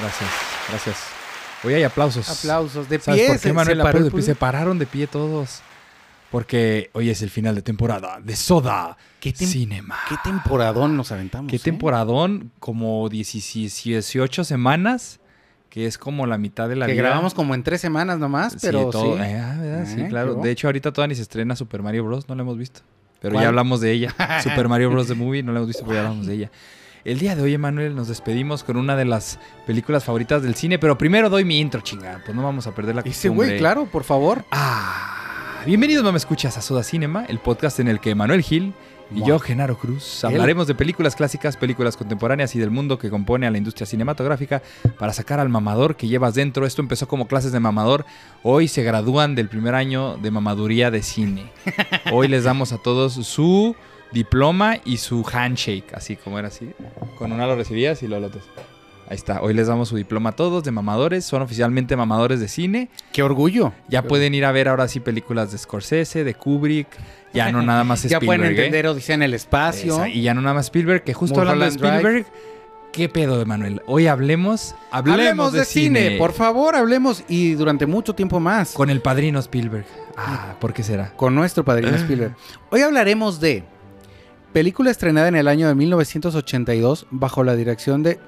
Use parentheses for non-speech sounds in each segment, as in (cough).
Gracias, gracias. Hoy hay aplausos. Aplausos. De ¿Sabes pie. por qué, Manuel? se paró de pie. Se pararon de pie todos. Porque hoy es el final de temporada de Soda ¿Qué tem- Cinema. ¿Qué temporadón nos aventamos? ¿Qué eh? temporadón? Como 16 18 semanas, que es como la mitad de la Que vida. grabamos como en tres semanas nomás, Sí, pero todo- sí. eh, Eh, claro. De hecho, ahorita todavía ni se estrena Super Mario Bros. No la hemos visto. Pero ¿Cuál? ya hablamos de ella. (laughs) Super Mario Bros. The Movie, no la hemos visto, pero ya hablamos de ella. El día de hoy, Emanuel, nos despedimos con una de las películas favoritas del cine. Pero primero doy mi intro, chingada. Pues no vamos a perder la Ese costumbre. güey, claro, por favor. Ah, bienvenidos, mamá, escuchas a Soda Cinema, el podcast en el que Manuel Gil y yo, Genaro Cruz, hablaremos de películas clásicas, películas contemporáneas y del mundo que compone a la industria cinematográfica para sacar al mamador que llevas dentro. Esto empezó como clases de mamador. Hoy se gradúan del primer año de mamaduría de cine. (laughs) Hoy les damos a todos su diploma y su handshake, así como era así. Con una lo recibías y lo otro. Ahí está. Hoy les damos su diploma a todos de mamadores. Son oficialmente mamadores de cine. Qué orgullo. Ya pueden ir a ver ahora sí películas de Scorsese, de Kubrick. Ya no nada más (laughs) Ya Spielberg. pueden ¿eh? entender Odisea en el espacio. Esa, y ya no nada más Spielberg, que justo hablando de Mulholland Drive. Spielberg, ¿qué pedo, Emanuel? Hoy hablemos, hablemos, Hablemos de, cine. por favor, hablemos y durante mucho tiempo más. Con el padrino Spielberg. Ah, ¿por qué será? con nuestro padrino (gasps) Spielberg. Hoy hablaremos de película estrenada en el año de 1982 bajo la dirección de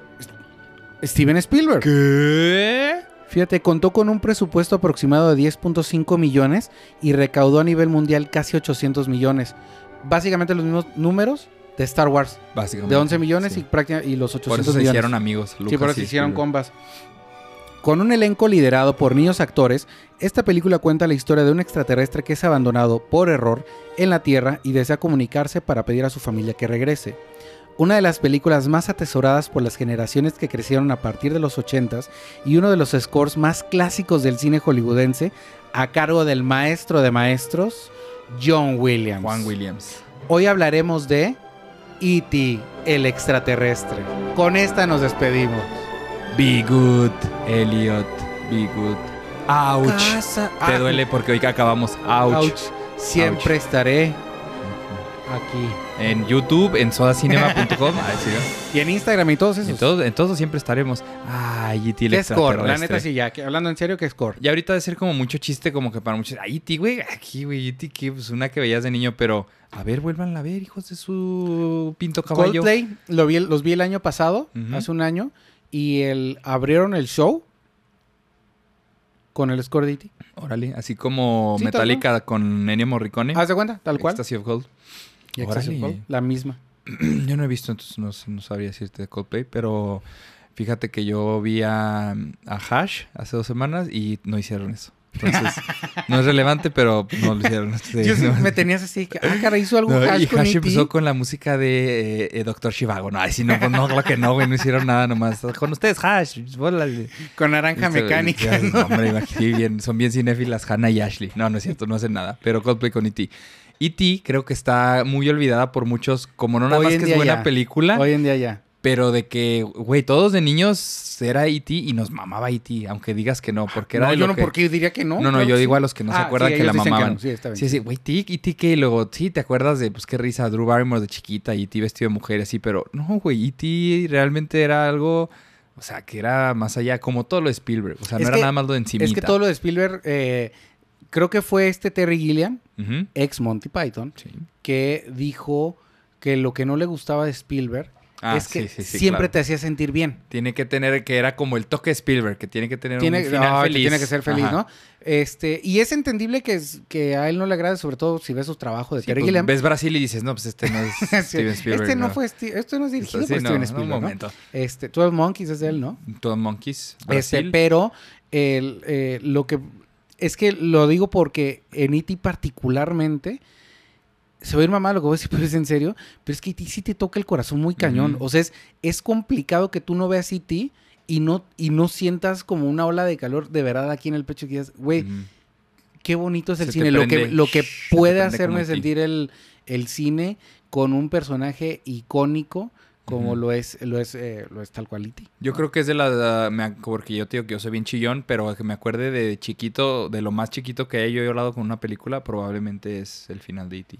Steven Spielberg. ¿Qué? Fíjate, contó con un presupuesto aproximado de 10.5 millones y recaudó a nivel mundial casi 800 millones. Básicamente los mismos números de Star Wars, Básicamente. de 11 millones sí. y, y los 800 Por eso se millones. hicieron amigos. Sí, por eso se hicieron combas. Con un elenco liderado por niños actores, esta película cuenta la historia de un extraterrestre que es abandonado por error en la Tierra y desea comunicarse para pedir a su familia que regrese. Una de las películas más atesoradas por las generaciones que crecieron a partir de los 80s y uno de los scores más clásicos del cine hollywoodense a cargo del maestro de maestros, John Williams. Juan Williams. Hoy hablaremos de E.T., el extraterrestre. Con esta nos despedimos. Be good, Elliot. Be good. Ouch. Casa- Te duele porque hoy que acabamos. Ouch. ouch. Siempre estaré aquí. En YouTube, en sodacinema.com. (laughs) Y en Instagram y todos En esos. en todos siempre estaremos. Ay, el ¿Qué score? La neta sí, ya. que- hablando en serio, ¿qué score? Y ahorita debe ser como mucho chiste, como que para muchos. Ay, E.T., güey, aquí, güey, E.T., que pues una que veías de niño, pero. A ver, vuelvan a ver, hijos de su pinto caballo. Coldplay, lo vi, los vi el año pasado, hace un año, y el, abrieron el show con el score de E.T. Órale, así como Sí, tal Metallica con Ennio Morricone. ¿Haz de cuenta? Tal cual. Ecstasy of Gold. Y Ecstasy Órale. of Gold, La misma. (clears throat) Yo no he visto, entonces no, no sabría decirte de Coldplay, pero fíjate que yo vi a, a Hash hace dos semanas y no hicieron eso. Entonces, no es relevante, pero no lo hicieron. Sí, Yo sí no. me tenías así, que, ah, cara, hizo algo No, hash y con Hash E.T. empezó con la música de eh, Doctor Chivago. No, ay, no, pues no, claro que no, güey, no hicieron nada nomás. Con ustedes, Hash, con naranja mecánica. no, hombre, imag- sí, bien, son bien cinéfilas Hannah y Ashley. No, no es cierto, no hacen nada. Pero Coldplay con E.T. E.T. creo que está muy olvidada por muchos, como no nada Hoy más que es buena ya. película, Hoy en día ya. Pero de que, güey, todos de niños era E.T. y nos mamaba E.T., aunque digas que no, porque era no, de yo lo no, que- porque diría que no. No, no, claro yo digo sí. a los que no se Ah, acuerdan sí, que la mamaban. no. Sí, está bien. Sí, sí, güey, Tic y Tic, y luego, sí, te acuerdas de, pues, qué risa, Drew Barrymore de chiquita y T vestido de mujer y así, pero no, güey, E.T. realmente era algo, o sea, que era más allá, como todo lo de Spielberg, o sea, no era nada más lo de encimita. Es que todo lo de Spielberg, eh, creo que fue este Terry Gilliam, ex Monty Python, sí. que dijo que lo que no le gustaba de Spielberg Ah, es que sí, sí, sí, siempre claro. te hacía sentir bien. Tiene que tener, que era como el toque de Spielberg, que tiene que tener Tiene, un final no, feliz. tiene que ser feliz, Ajá. ¿no? Este, y es entendible que, es- que a él no le agrade, sobre todo si ves su trabajo de Terry pues, Gilliam. ves Brasil y dices, no, pues este no es (laughs) Steven Spielberg. este no, fue, Sti- esto no es dirigido Sí, por no, Steven no, Spielberg, un ¿no? momento. Este, 12 Monkeys es de él, ¿no? Todo Monkeys, Este, pero el, eh, lo que es que lo digo porque en E.T. particularmente se va a ir mamá lo que voy a decir, (laughs) pero es en serio, pero es que E.T. sí te toca el corazón muy cañón. O sea, es, es complicado que tú no veas E.T. y no, y no sientas como una ola de calor de verdad aquí en el pecho que digas, güey, qué bonito es el Se cine. Lo que, lo que puede hacerme sentir el, el cine con un personaje icónico como lo es, lo es, eh, lo es tal cual E.T. Yo creo que es de la... me porque yo te digo que yo soy bien chillón, pero que me acuerde de chiquito, de lo más chiquito que yo he hablado con una película, probablemente es el final de E.T.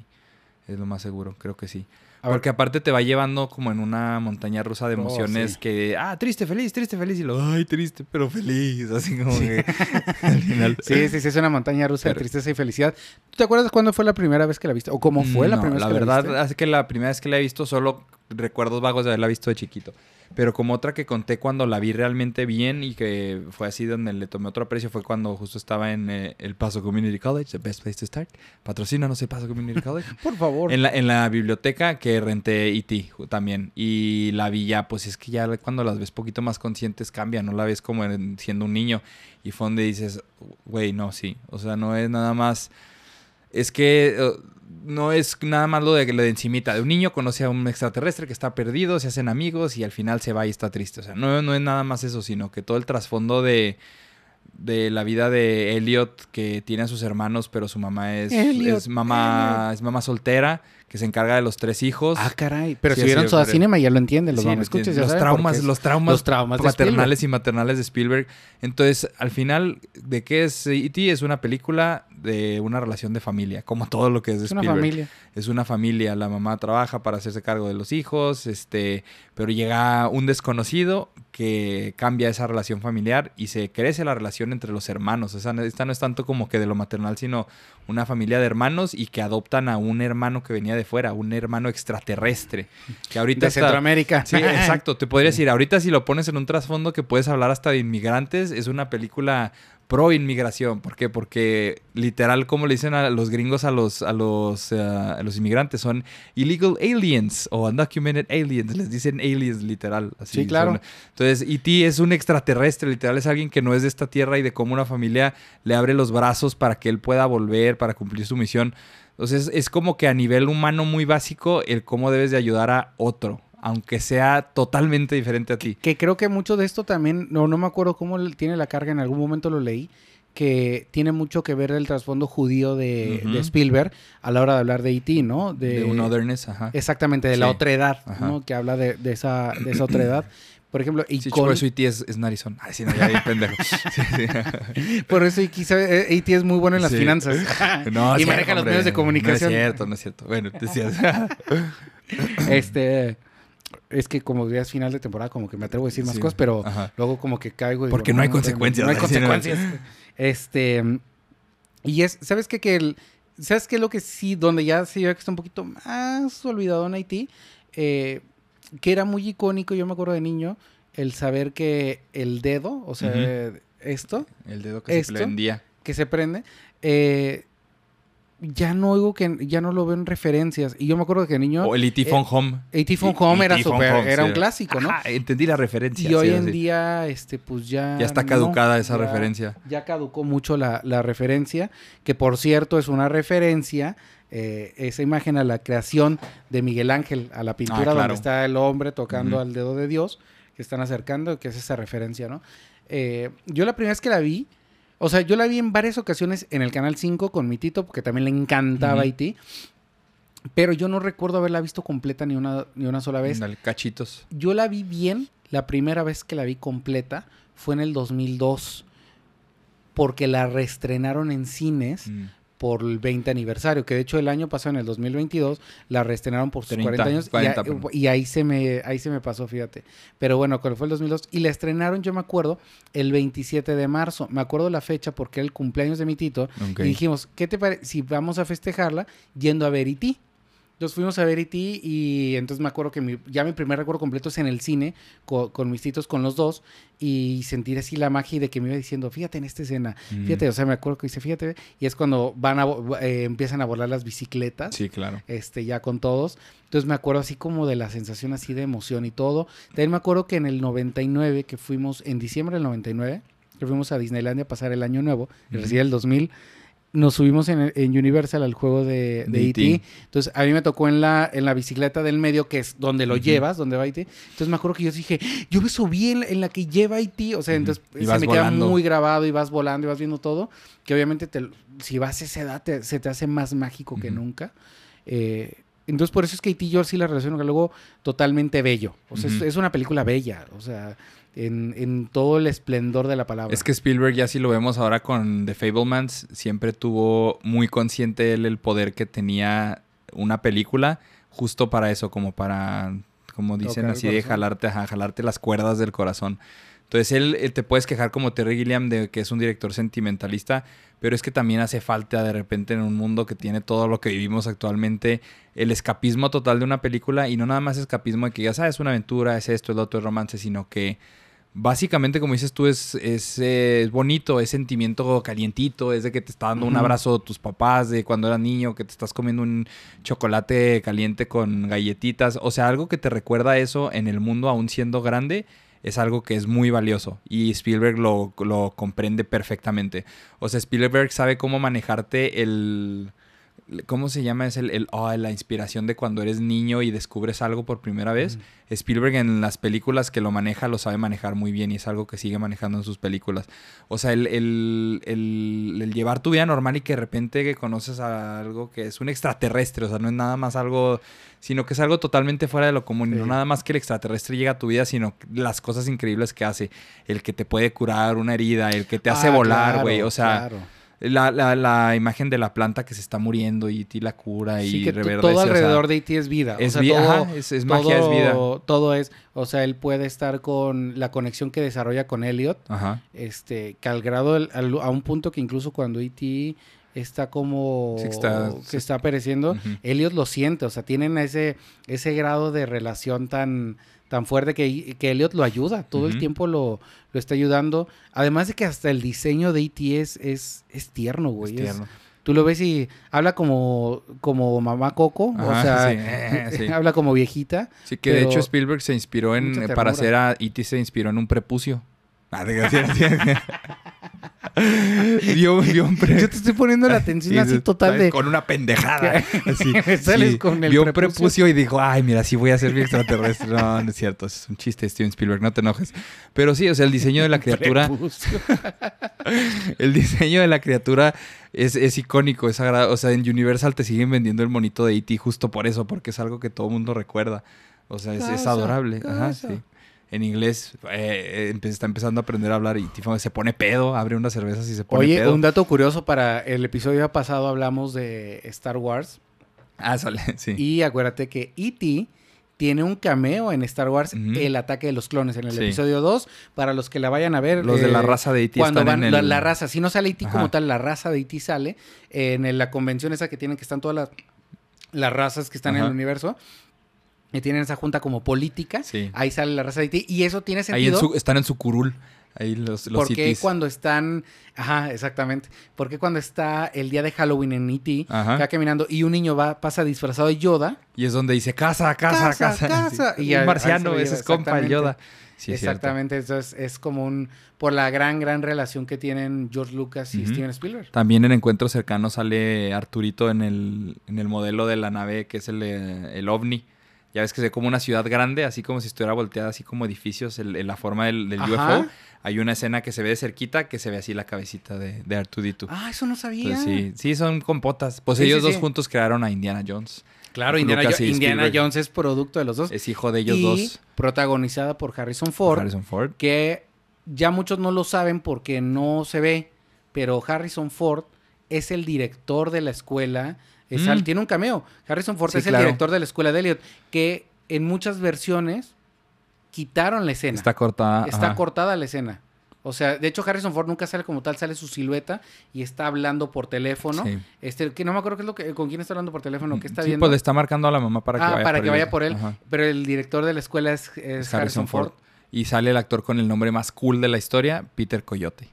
Es lo más seguro, creo que sí. Porque aparte te va llevando como en una montaña rusa de Oh, emociones sí. que, ah, triste, feliz, triste, feliz. Y lo, ay, triste, pero feliz. Así como que (laughs) al final. Sí, sí, sí, es una montaña rusa de tristeza y felicidad. ¿Tú te acuerdas cuándo fue la primera vez que la viste? ¿O cómo fue la primera vez la que verdad, la viste? hace que la primera vez que la he visto solo recuerdos vagos de haberla visto de chiquito. Pero como otra que conté cuando la vi realmente bien y que fue así donde le tomé otro aprecio fue cuando justo estaba en eh, el Paso Community College, the best place to start. Patrocínanos el Paso Community (laughs) College. Por favor. En la, en la biblioteca que renté E.T. ju- también. Y la vi ya, pues es que ya cuando las ves poquito más conscientes cambia, no la ves como en- siendo un niño. Y fue donde dices, güey, no, sí. O sea, no es nada más. Es que no es nada más lo de lo de encimita. De un niño conoce a un extraterrestre que está perdido, se hacen amigos y al final se va y está triste. O sea, no, no es nada más eso, sino que todo el trasfondo de de la vida de Elliot que tiene a sus hermanos pero su mamá es, mamá es mamá soltera que se encarga de los tres hijos Ah, caray. Pero Sí, si vieron Soda Cinema ya lo entienden, los Sí, ya los traumas los traumas los traumas paternales y maternales de Spielberg entonces al final de qué es E.T. es una película de una relación de familia como todo lo que es de Es una familia. es una familia. La mamá trabaja para hacerse cargo de los hijos, este, pero llega un desconocido que cambia esa relación familiar y se crece la relación entre los hermanos. O sea, no- esta no es tanto como que de lo maternal, sino una familia de hermanos y que adoptan a un hermano que venía de fuera, un hermano extraterrestre. Que ahorita De está- Centroamérica. Sí, (laughs) exacto. Te podría decir, ahorita si lo pones en un trasfondo que puedes hablar hasta de inmigrantes, es una película pro inmigración. ¿Por qué? Porque literal, como le dicen a los gringos a los, a los, eh, a los inmigrantes, son illegal aliens o undocumented aliens. Les dicen aliens literal. Así Sí, claro. son. Entonces, E.T. es un extraterrestre, literal, es alguien que no es de esta tierra y de cómo una familia le abre los brazos para que él pueda volver, para cumplir su misión. Entonces, es como que a nivel humano muy básico, el cómo debes de ayudar a otro, aunque sea totalmente diferente a ti. Que creo que mucho de esto también, no, no me acuerdo cómo tiene la carga, en algún momento lo leí, que tiene mucho que ver el trasfondo judío de, Spielberg a la hora de hablar de E.T., ¿no? De, un otherness, ajá. Exactamente, de la Sí. otra edad, Ajá. ¿no? Que habla de, de esa, de esa otra edad. Por ejemplo, y Sí, con- por eso E.T. es, es narizón. Ay, sí, no, ya pendejo. (laughs) Sí, sí. (laughs) por eso quizá eh, E.T. es muy bueno en las finanzas. (laughs) No, y maneja los medios de comunicación. No es cierto, no es cierto. Bueno, decías. Este, es que como ya es final de temporada, como que me atrevo a decir más Sí, cosas, pero ajá. luego como que caigo. y Porque digo, no hay no, consecuencias, No hay (laughs) consecuencias. Este, y es, ¿sabes qué? Que el, ¿sabes qué es lo que sí, donde ya se ve que está un poquito más olvidado en Haití? Eh, que era muy icónico, yo me acuerdo de niño, el saber que el dedo, o sea, esto, El dedo que Esto. se prendía. que se prende, eh, ya no oigo que, ya no lo veo en referencias. Y yo me acuerdo que niño... O el E.T. Phone Home. Phone Y- Home era E.T. Súper, Home, era sí. un clásico, ¿no? Ajá, entendí la referencia. Y hoy en sí. día, este, pues ya. Ya está no, caducada esa ya- referencia. Ya caducó mucho la, la referencia, que por cierto es una referencia, eh, esa imagen a la creación de Miguel Ángel, a la pintura Ah, claro. donde está el hombre tocando al dedo de Dios, que están acercando, que es esa referencia, ¿no? Eh, yo la primera vez que la vi, o sea, yo la vi en varias ocasiones en el Canal 5 con mi tito, porque también le encantaba. Haití, pero yo no recuerdo haberla visto completa ni una, ni una sola vez. Dale, cachitos. Yo la vi bien, la primera vez que la vi completa fue en el 2002, porque la reestrenaron en cines Mm. Por el 20 aniversario, que de hecho el año pasado, en el 2022, la reestrenaron por sus 30, 40 años y 40, a- perdón. y, ahí, se me, ahí se me pasó, fíjate. Pero bueno, cuando fue el 2002, y la estrenaron, yo me acuerdo, el 27 de marzo. Me acuerdo la fecha porque era el cumpleaños de mi tito. Y dijimos, ¿qué te parece si vamos a festejarla yendo a ver E.T.? Entonces fuimos a ver E.T. y entonces me acuerdo que mi- ya mi primer recuerdo completo es en el cine co- con, mis titos, con los dos, y sentir así la magia de que me iba diciendo, fíjate en esta escena, Mm. fíjate, o sea, me acuerdo que dice, fíjate, y es cuando van a, eh, empiezan a volar las bicicletas, Sí, claro. este, ya con todos. Entonces me acuerdo así como de la sensación así de emoción y todo. También me acuerdo que en el 99, que fuimos, en diciembre del 99, que fuimos a Disneylandia a pasar el año nuevo, Ujú. recién el 2000, nos subimos en, en Universal al juego de, de E.T. E.T.. Entonces a mí me tocó en la, en la bicicleta del medio, que es donde lo llevas, donde va E.T. Entonces me acuerdo que yo dije, yo me subí en, en la que lleva E.T. O sea, entonces Y se me volando. queda muy grabado y vas volando y vas viendo todo. Que obviamente te, si vas a esa edad te- se te hace más mágico que nunca. Eh, entonces por eso es que E.T. yo sí la relaciono con algo totalmente bello. O sea, es, una película bella. O sea, en, en todo el esplendor de la palabra. Es que Spielberg, ya si lo vemos ahora con The Fablemans, siempre tuvo muy consciente él el poder que tenía una película justo para eso, como para, como dicen así, de jalarte, jalarte las cuerdas del corazón. Entonces él, te puedes quejar como Terry Gilliam de que es un director sentimentalista, pero es que también hace falta de repente en un mundo que tiene todo lo que vivimos actualmente, el escapismo total de una película y no nada más escapismo de que ya sabes, es una aventura, es esto, es lo otro, es romance, sino que básicamente, como dices tú, es, es, es, bonito, es sentimiento calientito, es de que te está dando un abrazo tus papás de cuando eras niño, que te estás comiendo un chocolate caliente con galletitas, o sea, algo que te recuerda eso en el mundo aún siendo grande es algo que es muy valioso y Spielberg lo, lo comprende perfectamente. O sea, Spielberg sabe cómo manejarte el ¿Cómo se llama? Es el, ah, la inspiración de cuando eres niño y descubres algo por primera vez. Spielberg en las películas que lo maneja lo sabe manejar muy bien y es algo que sigue manejando en sus películas. O sea, el, el, llevar tu vida normal y que de repente conoces a algo que es un extraterrestre. O sea, no es nada más algo, sino que es algo totalmente fuera de lo común. Y no nada más que el extraterrestre llega a tu vida, sino las cosas increíbles que hace. El que te puede curar una herida, el que te hace ah, volar, güey. o sea... La, la, la, imagen de la planta que se está muriendo y ti la cura y que Todo alrededor de E.T. es vida. Es vida, es, magia, es vida. Todo es, o sea, él puede estar con la conexión que desarrolla con Elliot, ajá. este, que al grado, a un punto que incluso cuando E.T. está como que está pereciendo, Elliot lo siente, o sea, tienen ese, ese grado de relación tan tan fuerte que, que Elliot lo ayuda, todo el tiempo lo, lo, está ayudando. Además de que hasta el diseño de E.T. es, es, tierno, güey. tú lo ves y habla como, como mamá Coco, o sea, (laughs) habla como viejita. Sí, que de hecho Spielberg se inspiró en, para hacer a E.T. se inspiró en un prepucio. Ah, (laughs) (laughs) Yo te estoy poniendo la atención (laughs) así total de... Con una pendejada. (laughs) (laughs) Así. con el vio un prepucio y dijo, ay, mira, sí voy a ser mi extraterrestre. No, no es cierto. Es un chiste, Steven Spielberg. No te enojes. Pero sí, o sea, el diseño de la criatura... el diseño de la criatura es, es icónico, es agradable. O sea, en Universal te siguen vendiendo el monito de E.T. justo por eso, porque es algo que todo el mundo recuerda. O sea, es, es adorable. Ajá, sí en inglés eh, está empezando a aprender a hablar y se pone pedo, abre unas cervezas y se pone pedo. Oye, un dato curioso para el episodio pasado hablamos de Star Wars. Ah, sale, (laughs) sí. Y acuérdate que E.T. tiene un cameo en Star Wars, El ataque de los clones, en el episodio 2, para los que la vayan a ver. Los de la eh, raza de E.T. Cuando van, la, raza, si no sale E.T. como tal, la raza de E.T. sale en la convención esa que tienen que están todas las, las razas que están en el universo y tienen esa junta como política. Ahí sale la raza de Haití. Y eso tiene sentido. Ahí están en su curul. Ahí los, los ¿Por qué cuando están... Ajá, exactamente. ¿Por qué cuando está el día de Halloween en E.T., va caminando y un niño va, pasa disfrazado de Yoda? Y es donde dice, casa, casa, casa. casa. (laughs) Y un marciano, ese es compa, el Yoda. Sí, exactamente, entonces es como un... Por la gran, gran relación que tienen George Lucas y Steven Spielberg. También en Encuentros Cercanos sale Arturito en el, en el modelo de la nave que es el, el OVNI. Ya ves que se ve como una ciudad grande, así como si estuviera volteada, así como edificios en, la forma del, del UFO. Hay una escena que se ve de cerquita que se ve así la cabecita de, de Artudito. Ah, eso no sabía. sí, sí, son compotas. Pues ellos dos juntos crearon a Indiana Jones. Claro, Indiana, Indiana Jones es producto de los dos. Es hijo de ellos y dos. Protagonizada por Harrison Ford. Harrison Ford. Que ya muchos no lo saben porque no se ve, pero Harrison Ford es el director de la escuela Mm. tiene un cameo. Harrison Ford es el director de la escuela de Elliot, que en muchas versiones quitaron la escena. Está cortada. Está cortada la escena. O sea, de hecho Harrison Ford nunca sale como tal, sale su silueta y está hablando por teléfono. Este, que no me acuerdo qué es lo que, con quién está hablando por teléfono, qué está sí, viendo. Pues le está marcando a la mamá para que ah, vaya para por que él. vaya por él. Pero el director de la escuela es, Harrison, Ford. Y sale el actor con el nombre más cool de la historia, Peter Coyote.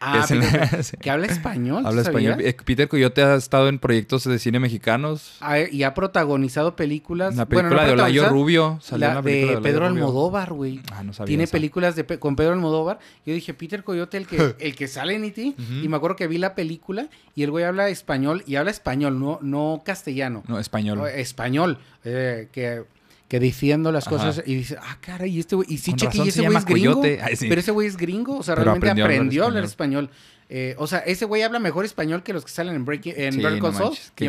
Ah, (laughs) que habla español. Habla español. Eh, Peter Coyote ha estado en proyectos de cine mexicanos. Ah, y ha protagonizado películas. La película de Olayo Rubio. Salió de, Pedro Almodóvar, güey. Ah, no sabía Tiene películas de, con Pedro Almodóvar. Yo dije, Peter Coyote, el que, (laughs) el que sale en E.T. Y me acuerdo que vi la película y el güey habla español. Y habla español, no, no castellano. No, español. español. Eh, que que defiendo las cosas y dice, ah, cara, y este güey, y sí, cheque, y ese güey es gringo. pero ese güey es gringo, o sea, realmente aprendió, a hablar, español. Eh, o sea, ese güey habla mejor español que los que salen en, Breaking, en Sí, no y en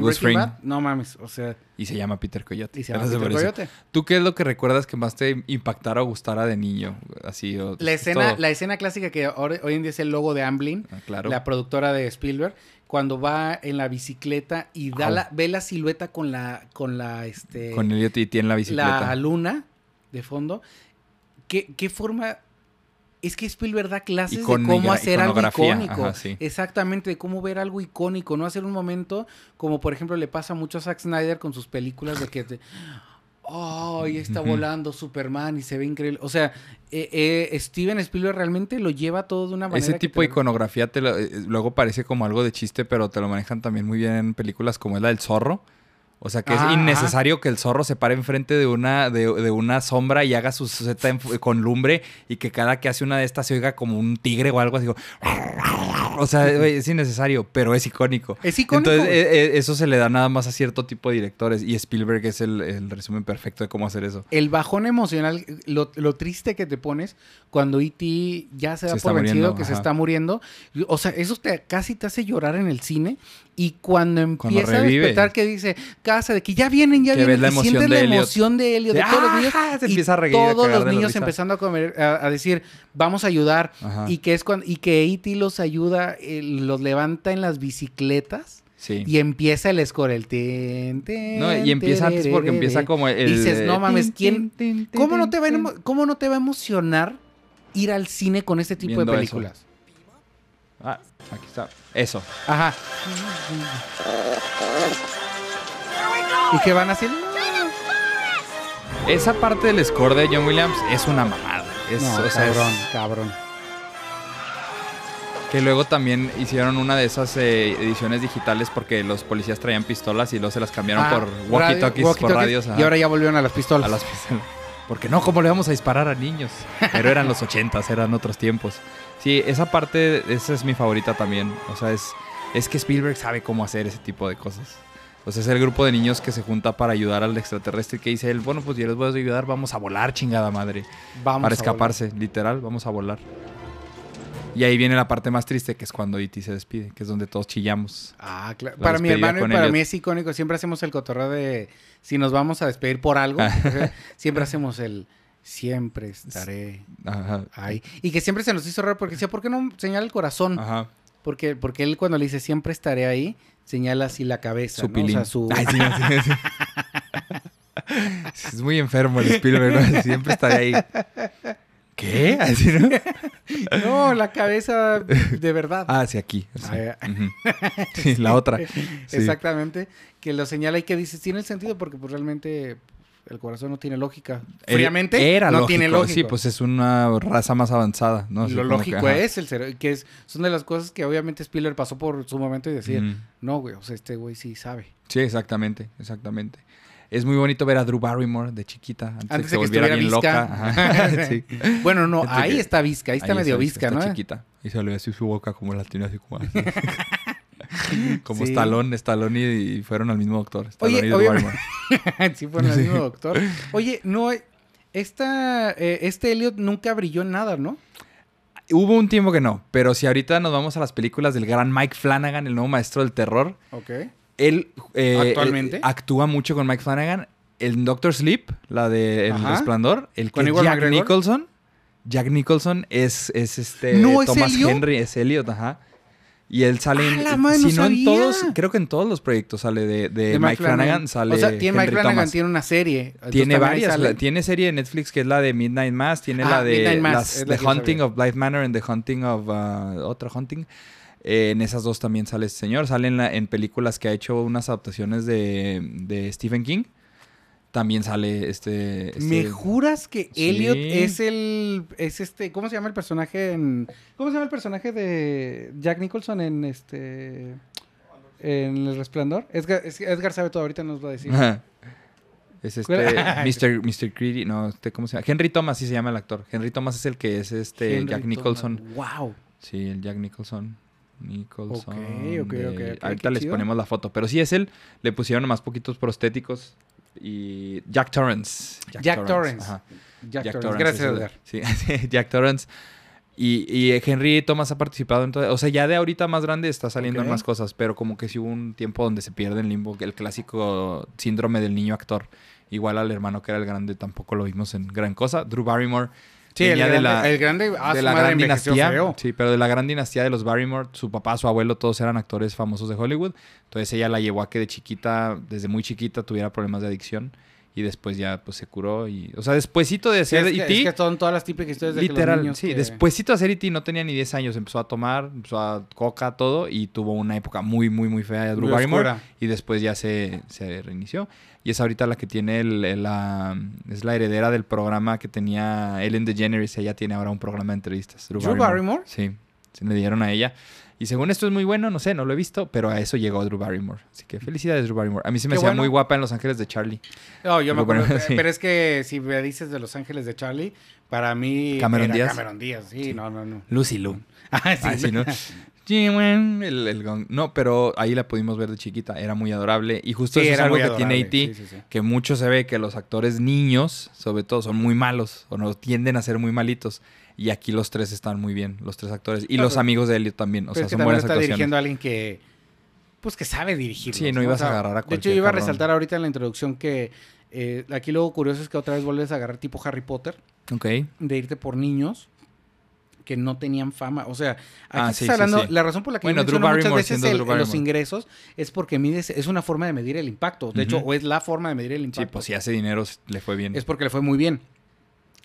Breaking. Bad. No mames, o sea, Y se llama Peter Coyote. y se llama Peter. Coyote. ¿Tú qué es lo que recuerdas que más te impactara o gustara de niño? Así, o- La es escena, todo. la escena clásica que hoy en día es el logo de Amblin, Ah, claro. la productora de Spielberg, cuando va en la bicicleta y da la, ve la silueta con la, con la, este, Con Elliot y tiene la bicicleta. la luna de fondo. ¿Qué, qué forma? Es que Spielberg da clases de cómo hacer algo icónico. ajá, sí. Exactamente, de cómo ver algo icónico, no hacer un momento como por ejemplo le pasa mucho a Zack Snyder con sus películas de que te, oh, y está volando Superman y se ve increíble. O sea, eh, eh, Steven Spielberg realmente lo lleva todo de una manera. Ese tipo de te- iconografía te lo- eh, luego parece como algo de chiste, pero te lo manejan también muy bien en películas como es la del zorro. O sea que es ajá. innecesario que el zorro se pare enfrente de una, de, de una sombra y haga su seta con lumbre y que cada que hace una de estas se oiga como un tigre o algo así. como- O sea, es innecesario, pero es icónico. Es icónico. Entonces, eh, eh, eso se le da nada más a cierto tipo de directores. Y Spielberg es el, el resumen perfecto de cómo hacer eso. el bajón emocional, lo, lo triste que te pones cuando E.T. ya se da Se por vencido, muriendo, que se está muriendo. O sea, eso te, casi te hace llorar en el cine. Y cuando Cuando empieza a despertar que dice, casa de que ya vienen, ya Que vienen, ves la y emoción sientes de la Elliot. emoción de Elliot, de, De, todos los niños. ¡ah! Se y empieza a reír, todos los niños empezando a, comer, a, a decir, vamos a ayudar. Ajá. Y que es cuando, y que E.T. los ayuda, eh, los levanta en las bicicletas. Sí. Y empieza el score, el ten, ten, No, y empieza antes porque empieza como el... Dices, no mames, ¿quién- ¿Cómo no, te va ¿Cómo no te va a emocionar ir al cine con este tipo de eso. Ah, aquí está. Eso. Ajá. ¿Y qué van a hacer? Esa parte del score de John Williams es una mamada. Es, No, o sea, es- cabrón, cabrón. que luego también hicieron una de esas eh, ediciones digitales porque los policías traían pistolas y luego se las cambiaron Ah, por walkie-talkies, por radios. ajá, Y ahora ya volvieron a las pistolas. a las pistolas. Porque no, ¿cómo le vamos a disparar a niños? (laughs) Pero eran los ochentas, eran otros tiempos. Sí, esa parte, esa es mi favorita también. O sea, es, es que Spielberg sabe cómo hacer ese tipo de cosas. O sea, es el grupo de niños que se junta para ayudar al extraterrestre que dice él, bueno, pues yo les voy a ayudar, vamos a volar, chingada madre. Vamos para a escaparse, literal, vamos a volar. Y ahí viene la parte más triste, que es cuando E.T. se despide, que es donde todos chillamos. Ah, claro. La Para mi hermano y para Elliot. mí es icónico. Siempre hacemos el cotorreo de si nos vamos a despedir por algo. ajá, siempre (laughs) hacemos el siempre estaré Ajá. ahí. Y que siempre se nos hizo raro porque decía, ¿por qué no señala el corazón? Ajá. Porque, porque él cuando le dice siempre estaré ahí, señala así la cabeza. Su ¿no? O pilín. sea, su... (laughs) Ay, sí, sí, sí. (laughs) Es muy enfermo el Spielberg, ¿no? Siempre está ahí. ¿Qué? Así, ¿no? (laughs) No, la cabeza de verdad. Ah, sí, aquí. sí. Ah. (laughs) Sí, la otra. (laughs) Sí. Exactamente. Que lo señala y que dices, tiene sentido porque pues realmente el corazón no tiene lógica. Fríamente Era no lógico. tiene lógica. Sí, pues es una raza más avanzada, ¿no? Lo lógico que, es el cerebro, que es, son de las cosas que obviamente Spiller pasó por su momento y decir, Ujú. no, güey, o sea, este güey sí sabe. Sí, exactamente, exactamente. Es muy bonito ver a Drew Barrymore de chiquita, antes, Antes de que se volviera bien visca. loca. (laughs) Ajá. (laughs) sí. Bueno, no, ahí que- está visca, ahí está medio visca, está ¿no? chiquita. Y se le así su boca como la tiene así como así. (laughs) como Sí. Stallone, Stallone y, y fueron al mismo doctor. Stallone Oye, y Drew obviamente- Barrymore. sí, fue el mismo doctor. Oye, no, esta, eh, este Elliot nunca brilló en nada, ¿no? Hubo un tiempo que no, pero si ahorita nos vamos a las películas del gran Mike Flanagan, el nuevo maestro del terror, Ok. Él eh, ¿Actualmente? él actúa mucho con Mike Flanagan. El Doctor Sleep, la de El Ajá. Resplandor, el que ¿Con es Jack McGregor? Nicholson. Jack Nicholson es, es este ¿No es Thomas Elliot? Henry, es Elliot, ajá. Y él sale en, ¡Ah, madre, si no no en todos, creo que en todos los proyectos sale de, de Mike, Flanagan, sale O sea, tiene Mike Flanagan Thomas. tiene una serie. Tiene varias. la- tiene serie de Netflix que es la de Midnight Mass. Tiene Ah, la de Mass, las- es la The Hunting sabía. of Blythe Manor and The Hunting of uh, otro Hunting. Eh, en esas dos también sale este señor. Sale en, la- en películas que ha hecho unas adaptaciones de, de Stephen King. También sale este. este- ¿Me juras que Elliot Sí. es el. es este. ¿Cómo se llama el personaje en. ¿Cómo se llama el personaje de Jack Nicholson en este. En El Resplandor? Edgar, sabe todo, ahorita nos va a decir. Es este. Mr. Mr. Creedy. No, este, ¿cómo se llama? Henry Thomas, sí se llama el actor. Henry Thomas es el que es este Henry Jack Nicholson. Thomas. ¡Wow! Sí, el Jack Nicholson. Nicholson. Ok, ok, de- ok, Ahorita les chido. ponemos la foto. Pero sí es él. Le pusieron más poquitos prostéticos. Y Jack Torrance. Jack Torrance. Ajá. Jack, Jack Torrance. Torrance Gracias, Edgar. (laughs) Sí, Jack Torrance. Y, y Henry Thomas ha participado en todo. O sea, ya de ahorita más grande está saliendo en más cosas, pero como que sí hubo un tiempo donde se pierde en limbo el clásico síndrome del niño actor. Igual al hermano que era el grande tampoco lo vimos en gran cosa. Drew Barrymore. Sí, el grande, de la, el grande ah, de la gran dinastía. feo. Sí, pero de la gran dinastía de los Barrymore, su papá, su abuelo, todos eran actores famosos de Hollywood. Entonces ella la llevó a que de chiquita, desde muy chiquita, tuviera problemas de adicción. Y después ya pues se curó. y O sea, despuésito de Sí, hacer es, que, E.T., es que son todas las típicas historias de que los Literal, niños sí. que- Despuésito de hacer E.T. no tenía ni 10 años. Empezó a tomar, empezó a coca, todo. Y tuvo una época muy, muy, muy fea de Drew Muy Barrymore. oscura. Y después ya se, se reinició. Y es ahorita la que tiene el, el, la... Es la heredera del programa que tenía Ellen DeGeneres. Ella tiene ahora un programa de entrevistas. ¿Drew Barrymore? Sí. Se le dieron a ella. Y según esto es muy bueno, no sé, no lo he visto, pero a eso llegó Drew Barrymore. Así que felicidades, Drew Barrymore. A mí se me Qué hacía bueno. muy guapa en Los Ángeles de Charlie. No, yo me bueno, acuerdo, (laughs) sí. pero es que si me dices de Los Ángeles de Charlie, para mí Cameron era Díaz. Cameron Díaz, sí, no, no, no. Lucy Lou. (laughs) Ah, sí, Ah, sí, ¿no? Sí, bueno, el, el gong. No, pero ahí la pudimos ver de chiquita. Era muy adorable. Y justo Sí, eso es algo que tiene adorable, sí, sí. Que mucho se ve que los actores niños, sobre todo, son muy malos. O no tienden a ser muy malitos. Y aquí los tres están muy bien, los tres actores. Y los amigos de Elliot también. O sea, es que son buenas está actuaciones. dirigiendo a alguien que, pues que sabe dirigir. Sí, no ibas a agarrar a De hecho, cualquier yo iba a resaltar ahorita en la introducción que eh, aquí lo curioso es que otra vez vuelves a agarrar tipo Harry Potter, Ok. de irte por niños que no tenían fama. O sea, aquí Ah, estás sí, sí, hablando, sí. la razón por la que Bueno, yo muchas veces el- los ingresos es porque mides, es una forma de medir el impacto. De hecho, o es la forma de medir el Sí, impacto. pues si hace dinero, le fue bien. Es porque le fue muy bien.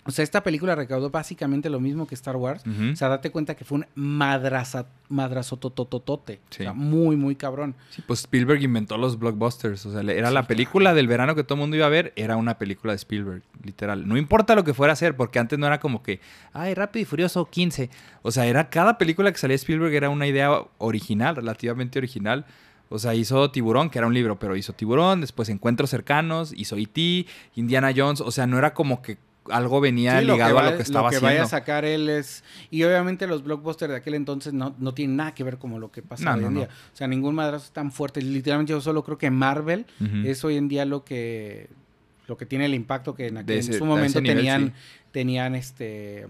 O sea, esta película recaudó básicamente lo mismo que Star Wars. O sea, date cuenta que fue un madraza, madrazotototote. Sí. O sea, muy, muy cabrón. Sí, pues Spielberg inventó los blockbusters. O sea, era la película del verano que todo el mundo iba a ver, era una película de Spielberg, literal. No importa lo que fuera a hacer, porque antes no era como que, ay, Rápido y Furioso 15. O sea, era cada película que salía de Spielberg era una idea original, relativamente original. O sea, hizo Tiburón, que era un libro, pero hizo Tiburón, después Encuentros Cercanos, hizo E.T., Indiana Jones. O sea, no era como que algo venía Sí, lo ligado que a lo que estaba que haciendo. vaya a sacar él es... Y obviamente los blockbusters de aquel entonces no, no tienen nada que ver como lo que pasa No, hoy no, en día. O sea, ningún madrazo es tan fuerte. Literalmente yo solo creo que Marvel es hoy en día lo que lo que tiene el impacto que en, aquel- De en ese- su momento ese nivel, tenían, sí. tenían este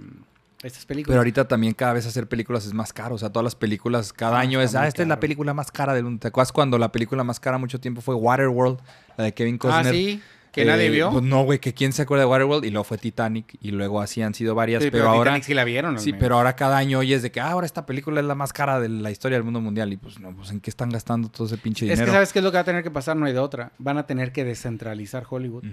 estas películas. Pero ahorita también cada vez hacer películas es más caro. O sea, todas las películas cada Ah, año es, ah, esta es la película más cara del mundo. ¿Te acuerdas cuando la película más cara mucho tiempo fue Waterworld? La de Kevin ah, Costner. sí, que Eh, nadie vio. Pues no, güey, que quién se acuerda de Waterworld y luego fue Titanic y luego así han sido varias. Sí, pero, ahora... Titanic sí la vieron. Sí, menos. pero ahora cada año oyes de que ah, ahora esta película es la más cara de la historia del mundo mundial. Y pues no, pues en qué están gastando todo ese pinche Es dinero. que sabes qué es lo que va a tener que pasar, no hay de otra. Van a tener que descentralizar Hollywood.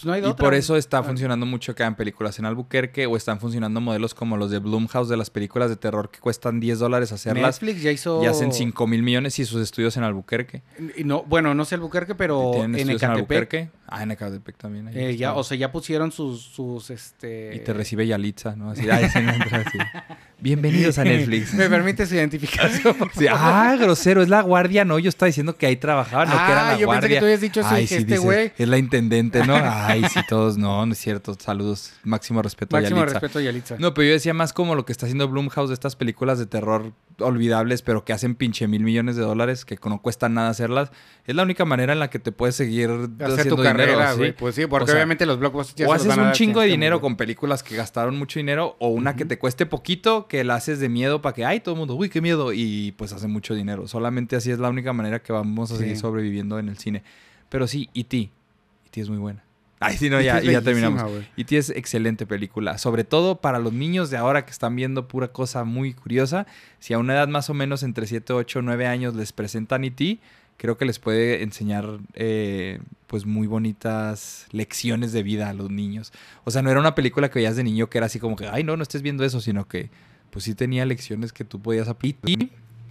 Pues no hay de Y otra. por eso está Ah. funcionando mucho que hagan películas en Albuquerque o están funcionando modelos como los de Blumhouse de las películas de terror que cuestan 10 dólares hacerlas Netflix ya hizo y hacen 5 mil millones y sus estudios en Albuquerque. Y no, bueno, no sé Albuquerque, pero ¿Tienen en Ecatepec. Albuquerque? Ah, en Ecatepec también. ahí eh, ya, o sea, ya pusieron sus, sus este. y te recibe Yalitza, ¿no? Así, sí, no, entra así. (laughs) Bienvenidos a Netflix. (laughs) Me permite su identificación. (laughs) Sí, ah, grosero, es la guardia, no, yo estaba diciendo que ahí trabajaba, no que era Ah, la yo pensé guardia. que tú habías dicho Ay, sí, este güey. Es la intendente, ¿no? (laughs) Ay, sí, todos, no, no es cierto. Saludos, máximo respeto a Máximo Yalitza. respeto a Yalitza. No, pero yo decía más como lo que está haciendo Blumhouse de estas películas de terror olvidables, pero que hacen pinche mil millones de dólares, que no cuestan nada hacerlas. Es la única manera en la que te puedes seguir hacer haciendo tu carrera, ¿sí? Pues sí, porque O sea, obviamente los blockbusters O los haces van un chingo de dinero con películas que gastaron mucho dinero, o una que te cueste poquito, que la haces de miedo para que, ay, todo el mundo, uy, qué miedo, y pues hace mucho dinero. Solamente así es la única manera que vamos a seguir sobreviviendo en el cine. Pero sí, E.T. E.T. es muy buena. Ay, sí, no, ya, y ya terminamos. E.T. es excelente película. Sobre todo para los niños de ahora que están viendo pura cosa muy curiosa. Si a una edad más o menos entre 7, 8, 9 años les presentan E.T., creo que les puede enseñar eh, pues muy bonitas lecciones de vida a los niños. O sea, no era una película que veías de niño que era así como que, ay, no, no estés viendo eso, sino que pues sí tenía lecciones que tú podías aplicar. Y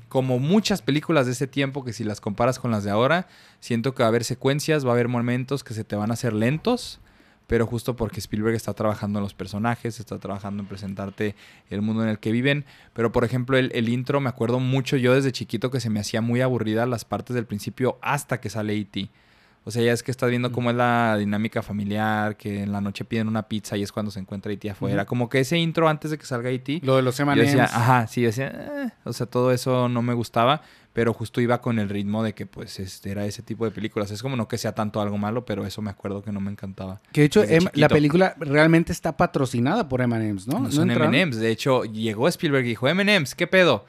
como muchas películas de ese tiempo, que si las comparas con las de ahora, siento que va a haber secuencias, va a haber momentos que se te van a hacer lentos, pero justo porque Spielberg está trabajando en los personajes, está trabajando en presentarte el mundo en el que viven. Pero por ejemplo, el, intro, me acuerdo mucho yo desde chiquito que se me hacía muy aburrida las partes del principio hasta que sale E.T. O sea, ya es que estás viendo cómo es la dinámica familiar, que en la noche piden una pizza y es cuando se encuentra E.T. afuera. Como que ese intro antes de que salga E.T. Lo de los Yo M&M's. decía, ajá, sí, decía, "Eh", o sea, todo eso no me gustaba, pero justo iba con el ritmo de que pues este, era ese tipo de películas. Es como no que sea tanto algo malo, pero eso me acuerdo que no me encantaba. Que de hecho em- la película realmente está patrocinada por M&M's, ¿no? No, son? M&M's. De hecho, llegó Spielberg y dijo, M&M's, ¿qué pedo?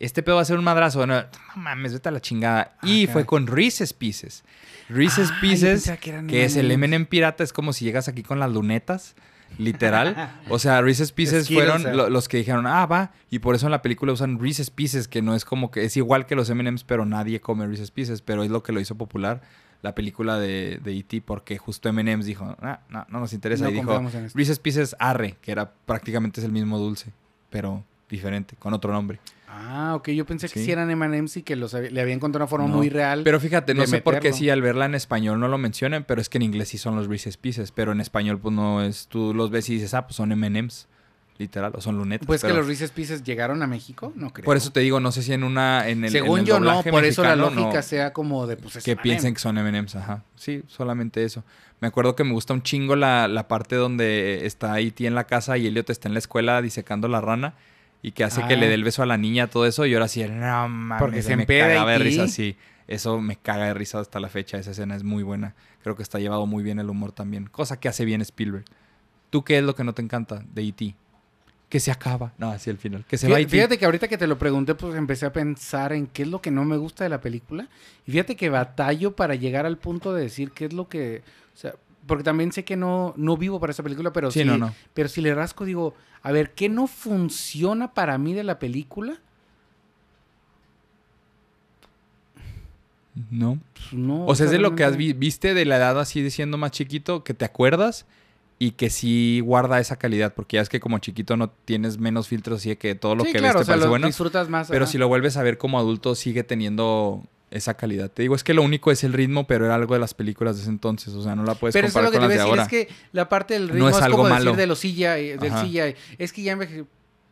Este pedo va a ser un madrazo. No, no mames, vete a la chingada. Ah, y caray. fue con Reese's Pieces. Reese's Ah, Pieces, que es el. M&M pirata, es como si llegas aquí con las lunetas. Literal. O sea, Reese's Pieces fueron eh. lo- los que dijeron, ah, va. Y por eso en la película usan Reese's Pieces, que no es como que es igual que los M&M's, pero nadie come Reese's Pieces. Pero es lo que lo hizo popular la película de, de E.T. porque justo M&M's dijo, ah, no, no nos interesa. No y dijo. Reese's Pieces Arre, que era prácticamente es el mismo dulce, pero diferente, con otro nombre. Ah, ok. Yo pensé que Sí. sí eran M&M's y que los había- le habían encontrado una forma No, muy real. Pero fíjate, no sé por qué si al verla en español no lo mencionan, pero es que en inglés sí son los Reese's Pieces, pero en español pues no es, tú los ves y dices, ah, pues son M&M's, literal, o son lunetas. pues que pero los Reese's Pieces llegaron a México, no creo. Por eso te digo, no sé si en una, en el, Según en el yo no, por eso la lógica no, sea como de pues es que piensen que son M&M's, ajá. Sí, solamente eso. Me acuerdo que me gusta un chingo la, la parte donde está E.T. en la casa y Elliot está en la escuela disecando la rana y que hace que Ah. le dé el beso a la niña, todo eso. Y ahora sí, no mames, Porque se me cagaba de risa, sí. Eso me caga de risa hasta la fecha. Esa escena es muy buena. Creo que está llevado muy bien el humor también. Cosa que hace bien Spielberg. ¿Tú qué es lo que no te encanta de E.T.? Que se acaba. No, así al final. Que se va Fíjate, E.T. fíjate que ahorita que te lo pregunté, pues empecé a pensar en qué es lo que no me gusta de la película. Y fíjate que batallo para llegar al punto de decir qué es lo que. O sea, porque también sé que no, no vivo para esa película, pero Sí, no, no. Pero si le rasco, digo, a ver, ¿qué no funciona para mí de la película? No. Pues no. O sea, es de lo que has vi- viste de la edad así siendo más chiquito, que te acuerdas y que sí guarda esa calidad, porque ya es que como chiquito no tienes menos filtros, así que todo lo Sí, que claro, ves o te sea, parece lo bueno. disfrutas más. Pero ajá. si lo vuelves a ver como adulto, sigue teniendo esa calidad. Te digo, es que lo único es el ritmo, pero era algo de las películas de ese entonces. O sea, no la puedes Pero eso es comparar lo que te con iba las de decir, ahora. es que la parte del No ritmo es es, algo como malo. decir de los CGI, del Ajá. CGI. Es que ya enveje-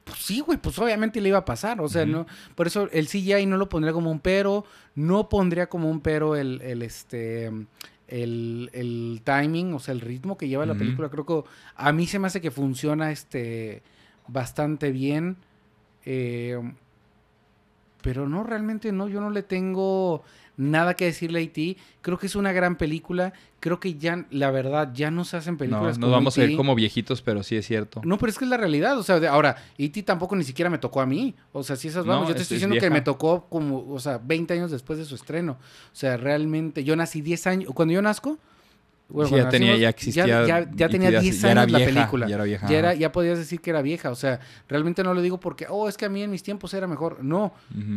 Pues sí, güey, pues obviamente le iba a pasar. O sea, no. Por eso el CGI no lo pondría como un pero. No pondría como un pero el, el este. El, el timing, o sea, el ritmo que lleva la película. Creo que a mí se me hace que funciona este bastante bien. Eh, pero no, realmente no, yo no le tengo nada que decirle a E.T. Creo que es una gran película. Creo que ya, la verdad, ya no se hacen No, películas nos como vamos a ir E.T.. como viejitos, pero sí es cierto. No, pero es que es la realidad. O sea, de- ahora, E.T. tampoco ni siquiera me tocó a mí. O sea, si esas No, vamos, yo te es- estoy es diciendo que me tocó como, o sea, 20 años después de su estreno. O sea, realmente, yo nací 10 años. Cuando yo nazco. Bueno, Sí, ya tenía, nacimos, ya existía. Ya, ya- ya y tenía ya- 10 ya era años la película. Ya era vieja. Ya, era, ya podías decir que era vieja. O sea, realmente no lo digo porque, oh, es que a mí en mis tiempos era mejor. No,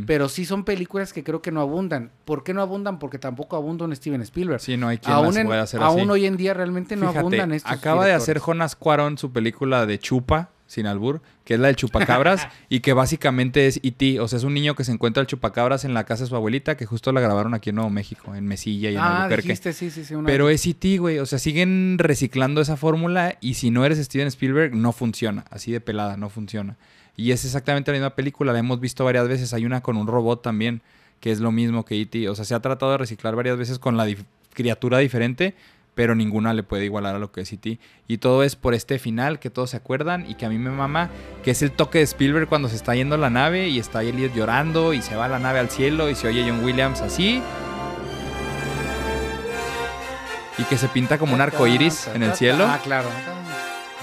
pero sí son películas que creo que no abundan. ¿Por qué no abundan? Porque tampoco abunda un Steven Spielberg. Sí, no hay quien aún las pueda hacer aún así. hoy en día realmente no Fíjate, abundan estos acaba de hacer. Jonas Cuarón su película de Chupa, sin albur, que es la del chupacabras, (laughs) y que básicamente es E.T. O sea, es un niño que se encuentra el chupacabras en la casa de su abuelita, que justo la grabaron aquí en Nuevo México, en Mesilla y en Ah, Albuquerque. dijiste, sí, sí, sí. una Pero vez. es E.T., güey. O sea, siguen reciclando esa fórmula y si no eres Steven Spielberg, no funciona. Así de pelada, no funciona. Y es exactamente la misma película, la hemos visto varias veces. Hay una con un robot también, que es lo mismo que E.T. O sea, se ha tratado de reciclar varias veces con la dif- criatura diferente, pero ninguna le puede igualar a lo que es E.T. Y todo es por este final que todos se acuerdan y que a mí me mama, que es el toque de Spielberg cuando se está yendo la nave y está Elliot llorando y se va la nave al cielo y se oye John Williams así. Y que se pinta como un arco iris en el cielo. Ah, claro.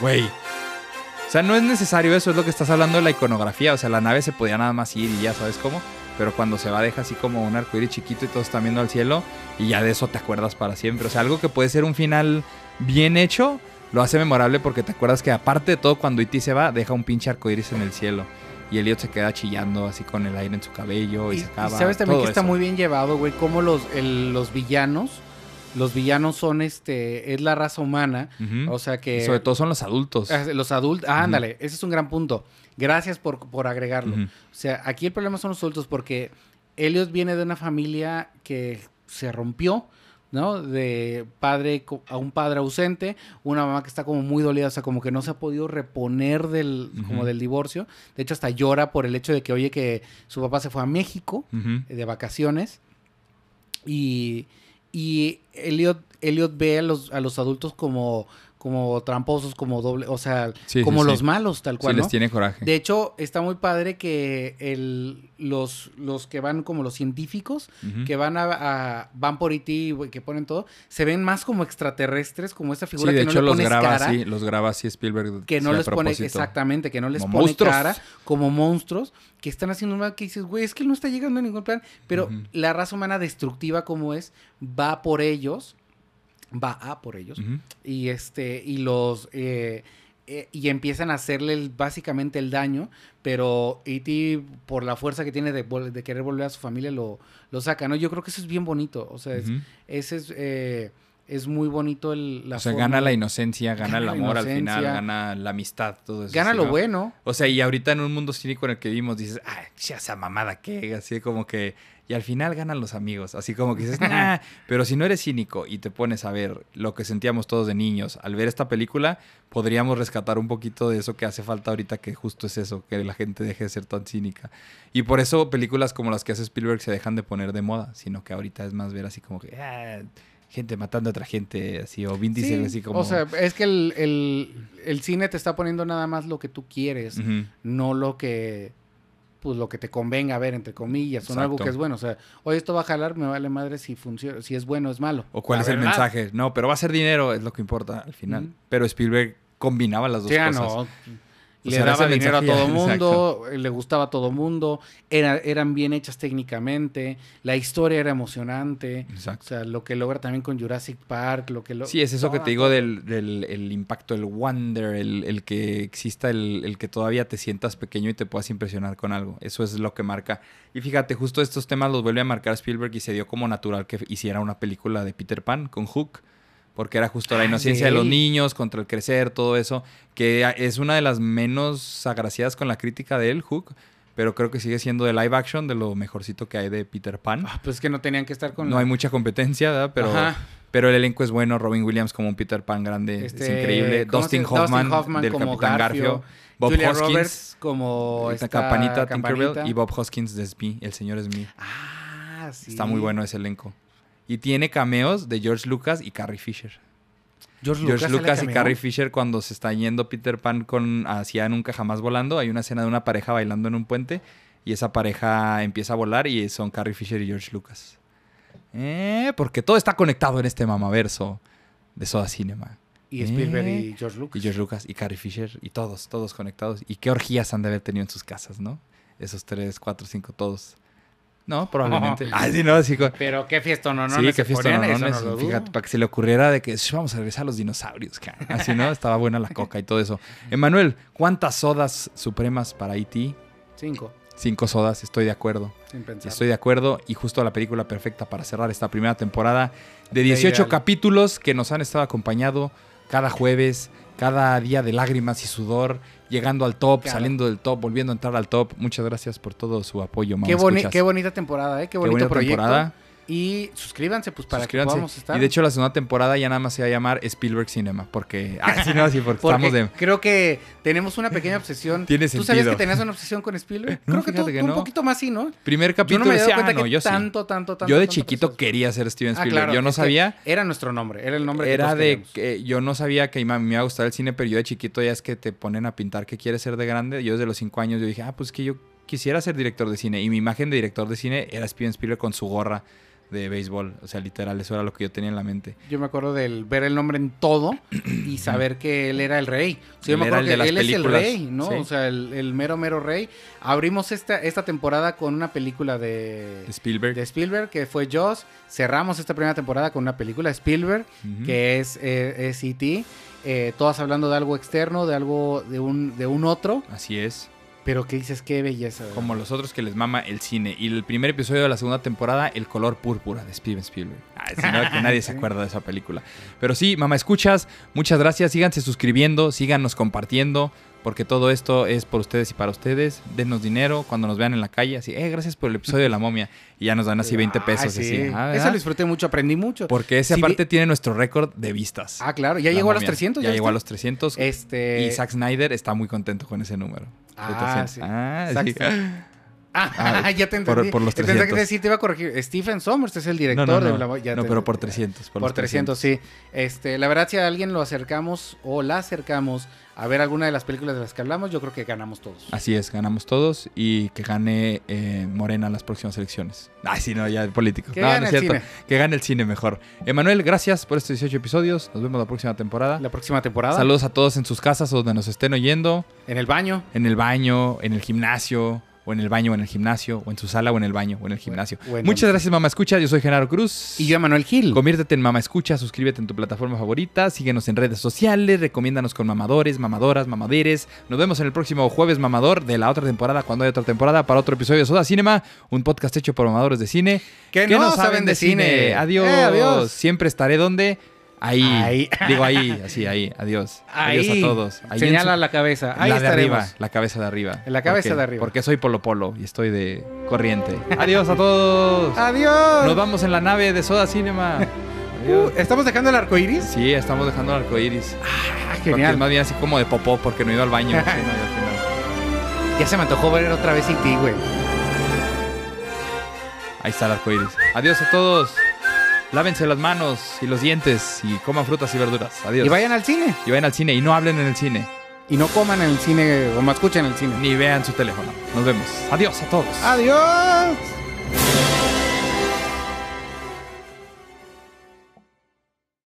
Güey. O sea, no es necesario eso, es lo que estás hablando de la iconografía. O sea, la nave se podía nada más ir y ya sabes cómo. Pero cuando se va, deja así como un arcoíris chiquito y todos están viendo al cielo. Y ya de eso te acuerdas para siempre. O sea, algo que puede ser un final bien hecho, lo hace memorable porque te acuerdas que, aparte de todo, cuando E.T. se va, deja un pinche arcoíris en el cielo. Y Elliot se queda chillando así con el aire en su cabello y, Y, se y acaba. sabes también todo que está eso. muy bien llevado, güey, cómo los, el- los villanos, los villanos son, este, es la raza humana. O sea que... Sobre todo son los adultos. Ah, Los adultos, ah, ándale, ese es un gran punto. Gracias por, por agregarlo. O sea, aquí el problema son los adultos porque Elliot viene de una familia que se rompió, ¿no? De padre a un padre ausente, una mamá que está como muy dolida, o sea, como que no se ha podido reponer del, como del divorcio. De hecho, hasta llora por el hecho de que oye que su papá se fue a México de vacaciones y, y Elliot, Elliot ve a los, a los adultos como como tramposos, como doble, o sea, Sí, como sí, los sí. malos, tal cual. sí, les tiene coraje. De hecho, está muy padre que el, los, los que van como los científicos, que van a, a- van por IT, güey, que ponen todo, se ven más como extraterrestres, como esa figura de que hecho no le los pones graba cara, así, los graba así Spielberg. que no les pone exactamente, que no les Como pone monstruos. cara, como monstruos, que están haciendo un mal que dices, güey, es que él no está llegando a ningún plan, pero la raza humana destructiva como es, va por ellos, va a por ellos, y este y los eh, eh, y empiezan a hacerle el- básicamente el daño pero E.T. por la fuerza que tiene de, querer volver a su familia lo, lo saca no yo creo que eso es bien bonito. O sea es- ese es eh, es muy bonito el la O sea, forma- gana la inocencia, gana, Gana el amor al final, gana la amistad, todo eso. gana sí, lo ¿no? bueno O sea, y ahorita en un mundo cínico en el que vivimos dices, ah, ya esa mamada que, así como que, y al final ganan los amigos, así como que dices, (laughs) nah, pero si no eres cínico y te pones a ver lo que sentíamos todos de niños al ver esta película, podríamos rescatar un poquito de eso que hace falta ahorita, que justo es eso, que la gente deje de ser tan cínica. Y por eso películas como las que hace Spielberg se dejan de poner de moda, sino que ahorita es más ver así como que, ah, gente matando a otra gente, así, o Vin Diesel Sí, así como... o sea es que el, el, el cine te está poniendo nada más lo que tú quieres no lo que pues lo que te convenga ver entre comillas o no algo Exacto. que es bueno o sea oye esto va a jalar me vale madre si funciona si es bueno o es malo O cuál La es el mensaje. No, pero va a ser dinero, es lo que importa al final. Pero Spielberg combinaba las dos Sí, ah, cosas. no. Le sea, daba dinero a todo (laughs) mundo, le gustaba a todo mundo, era, eran bien hechas técnicamente, la historia era emocionante, Exacto. o sea, lo que logra también con Jurassic Park, lo que lo... Sí, es eso que te digo del, del el impacto, el wonder, el, el que exista, el, el que todavía te sientas pequeño y te puedas impresionar con algo. Eso es lo que marca. Y fíjate, justo estos temas los vuelve a marcar Spielberg y se dio como natural que hiciera una película de Peter Pan con Hook. Porque era justo la Ah, inocencia de de los niños contra el crecer, todo eso. Que es una de las menos agraciadas con la crítica de él, Hook. Pero creo que sigue siendo de live action de lo mejorcito que hay de Peter Pan. Ah, pues es que no tenían que estar con... No hay mucha competencia, ¿verdad? Pero, Ajá. pero el elenco es bueno. Robin Williams como un Peter Pan grande. es Este, increíble. ¿cómo Dustin se- Dustin Hoffman, del como Capitán Garfio, Garfio. Bob Julia Hoskins. Roberts como esta campanita, Tinkerbell. Campanita. Y Bob Hoskins de Smee, el señor Smee. Ah, sí. Está muy bueno ese elenco. Y tiene cameos de George Lucas y Carrie Fisher. George, George Lucas, y cameo. Carrie Fisher cuando se está yendo Peter Pan con hacia Nunca Jamás Volando. Hay una escena de una pareja bailando en un puente y esa pareja empieza a volar y son Carrie Fisher y George Lucas. Eh, porque todo está conectado en este mamaverso de Soda Cinema. Y Spielberg Eh, y George Lucas. Y George Lucas y Carrie Fisher y todos, todos conectados. Y qué orgías han de haber tenido en sus casas, ¿no? Esos tres, cuatro, cinco, todos. No, probablemente. Ah, sí, no, sí. co- Pero qué fiesta, no, no. sí, qué fiesta, no, no, no, no, Fíjate, para que se le ocurriera de que "Sh, vamos a regresar a los dinosaurios. ca". Así, ¿no? Estaba buena la coca y todo eso. (laughs) Emanuel, ¿cuántas sodas supremas para E.T.? Cinco, Cinco sodas, estoy de acuerdo. sin pensar. Estoy de acuerdo y justo la película perfecta para cerrar esta primera temporada de 18 ideal. capítulos que nos han estado acompañando cada jueves, cada día de lágrimas y sudor, llegando al top, Claro. saliendo del top, volviendo a entrar al top. Muchas gracias por todo su apoyo, mamá. Qué, boni- qué bonita temporada, ¿eh? Qué Qué bonito bonita proyecto. temporada. Y suscríbanse, pues, para Suscríbanse. que podamos estar. Y de hecho la segunda temporada ya nada más se va a llamar Spielberg Cinema, porque ah, sí, no, sí, porque, (laughs) Porque estamos de creo que tenemos una pequeña obsesión. Tiene ¿Tú sabías que tenías una obsesión con Spielberg? No, creo que tú, que tú un no. poquito más sí, ¿no? primer Yo capítulo no me decía, cuenta ah, no, que yo sí. tanto, tanto, tanto. Yo de tanto chiquito quería ser Steven Ah, Spielberg. claro, yo no que sabía Era nuestro nombre, era el nombre que Era todos de que yo no sabía que me iba a gustar el cine, pero yo de chiquito ya es que te ponen a pintar que quieres ser de grande. Yo desde los cinco años yo dije, ah, pues que yo quisiera ser director de cine. Y mi imagen de director de cine era Steven Spielberg con su gorra de béisbol. O sea, literal, eso era lo que yo tenía en la mente. Yo me acuerdo del ver el nombre en todo y saber que él era el rey. O sea, yo Él me acuerdo que él es el rey, ¿no? sí. O sea, el, el mero, mero rey. Abrimos esta, esta temporada con una película de, De Spielberg. de Spielberg, que fue Jaws. Cerramos esta primera temporada con una película de Spielberg, que es, eh, es E.T., eh, todas hablando de algo externo, de algo, de un, de un otro. Así es. Pero que dices, qué belleza. Como los otros que les mama el cine. Y el primer episodio de la segunda temporada, El color púrpura de Steven Spielberg. Que nadie se acuerda de esa película. Pero sí, mamá, escuchas. Muchas gracias. Síganse suscribiendo, síganos compartiendo. Porque todo esto es por ustedes y para ustedes. Denos dinero cuando nos vean en la calle. Así, eh, gracias por el episodio de la momia. Y ya nos dan así 20 pesos. Ah, sí. así. Ah, Eso lo disfruté mucho, aprendí mucho. Porque ese Si aparte vi- tiene nuestro récord de vistas. Ah, claro, ya La llegó a los momia. 300. Ya, llegó a los 300. Este... Y Zack Snyder está muy contento con ese número. de Ah, 300. sí. Ah, Zack sí. Snyder. (laughs) Ah, ya te por- entendí. por los Pensé que 300. decir, te iba a corregir. Stephen Sommers es el No, director no, de no, Bla- ya no te- pero por 300. Por, los 300, sí. Este, la verdad, si a alguien lo acercamos o la acercamos a ver alguna de las películas de las que hablamos, yo creo que ganamos todos. Así es, ganamos todos y que gane eh, Morena las próximas elecciones. Ay, sí, no, ya el político. Que No, gane no es el cierto. cine. Que gane el cine mejor. Emanuel, gracias por estos 18 episodios. Nos vemos la próxima temporada. La próxima temporada. Saludos a todos en sus casas o donde nos estén oyendo. En el baño. En el baño, en el gimnasio, o en el baño o en el gimnasio, o en su sala o en el baño o en el gimnasio. Muchas donde- gracias, Mamá Escucha. Yo soy Genaro Cruz. Y yo, Manuel Gil. Conviértete en Mamá Escucha, suscríbete en tu plataforma favorita, síguenos en redes sociales, recomiéndanos con mamadores, mamadoras, mamaderes. Nos vemos en el próximo jueves mamador de la otra temporada, cuando haya otra temporada, para otro episodio de Soda Cinema, un podcast hecho por mamadores de cine Que no saben de cine. Adiós. Eh, adiós. Siempre estaré donde. Ahí. Ahí. Digo ahí, así, ahí. Adiós. Ahí. Adiós a todos. Ahí Señala su- la cabeza. Ahí la de arriba, la cabeza de arriba. En la cabeza Porque- de arriba. Porque soy Polo Polo y estoy de corriente. (laughs) Adiós a todos. Adiós. Nos vamos en la nave de Soda Cinema. (laughs) Uh, ¿Estamos dejando el arco iris? Sí, estamos dejando el arco iris. Ah, Porque genial. es más bien así como de popó porque no he ido al baño. (laughs) Sí, no, ya se me antojó ver otra vez ti, güey. Ahí está el arco iris. Adiós a todos. Lávense las manos y los dientes y coman frutas y verduras. Adiós. Y vayan al cine. Y vayan al cine y no hablen en el cine. Y no coman en el cine o no escuchen en el cine. Ni vean su teléfono. Nos vemos. Adiós a todos. Adiós.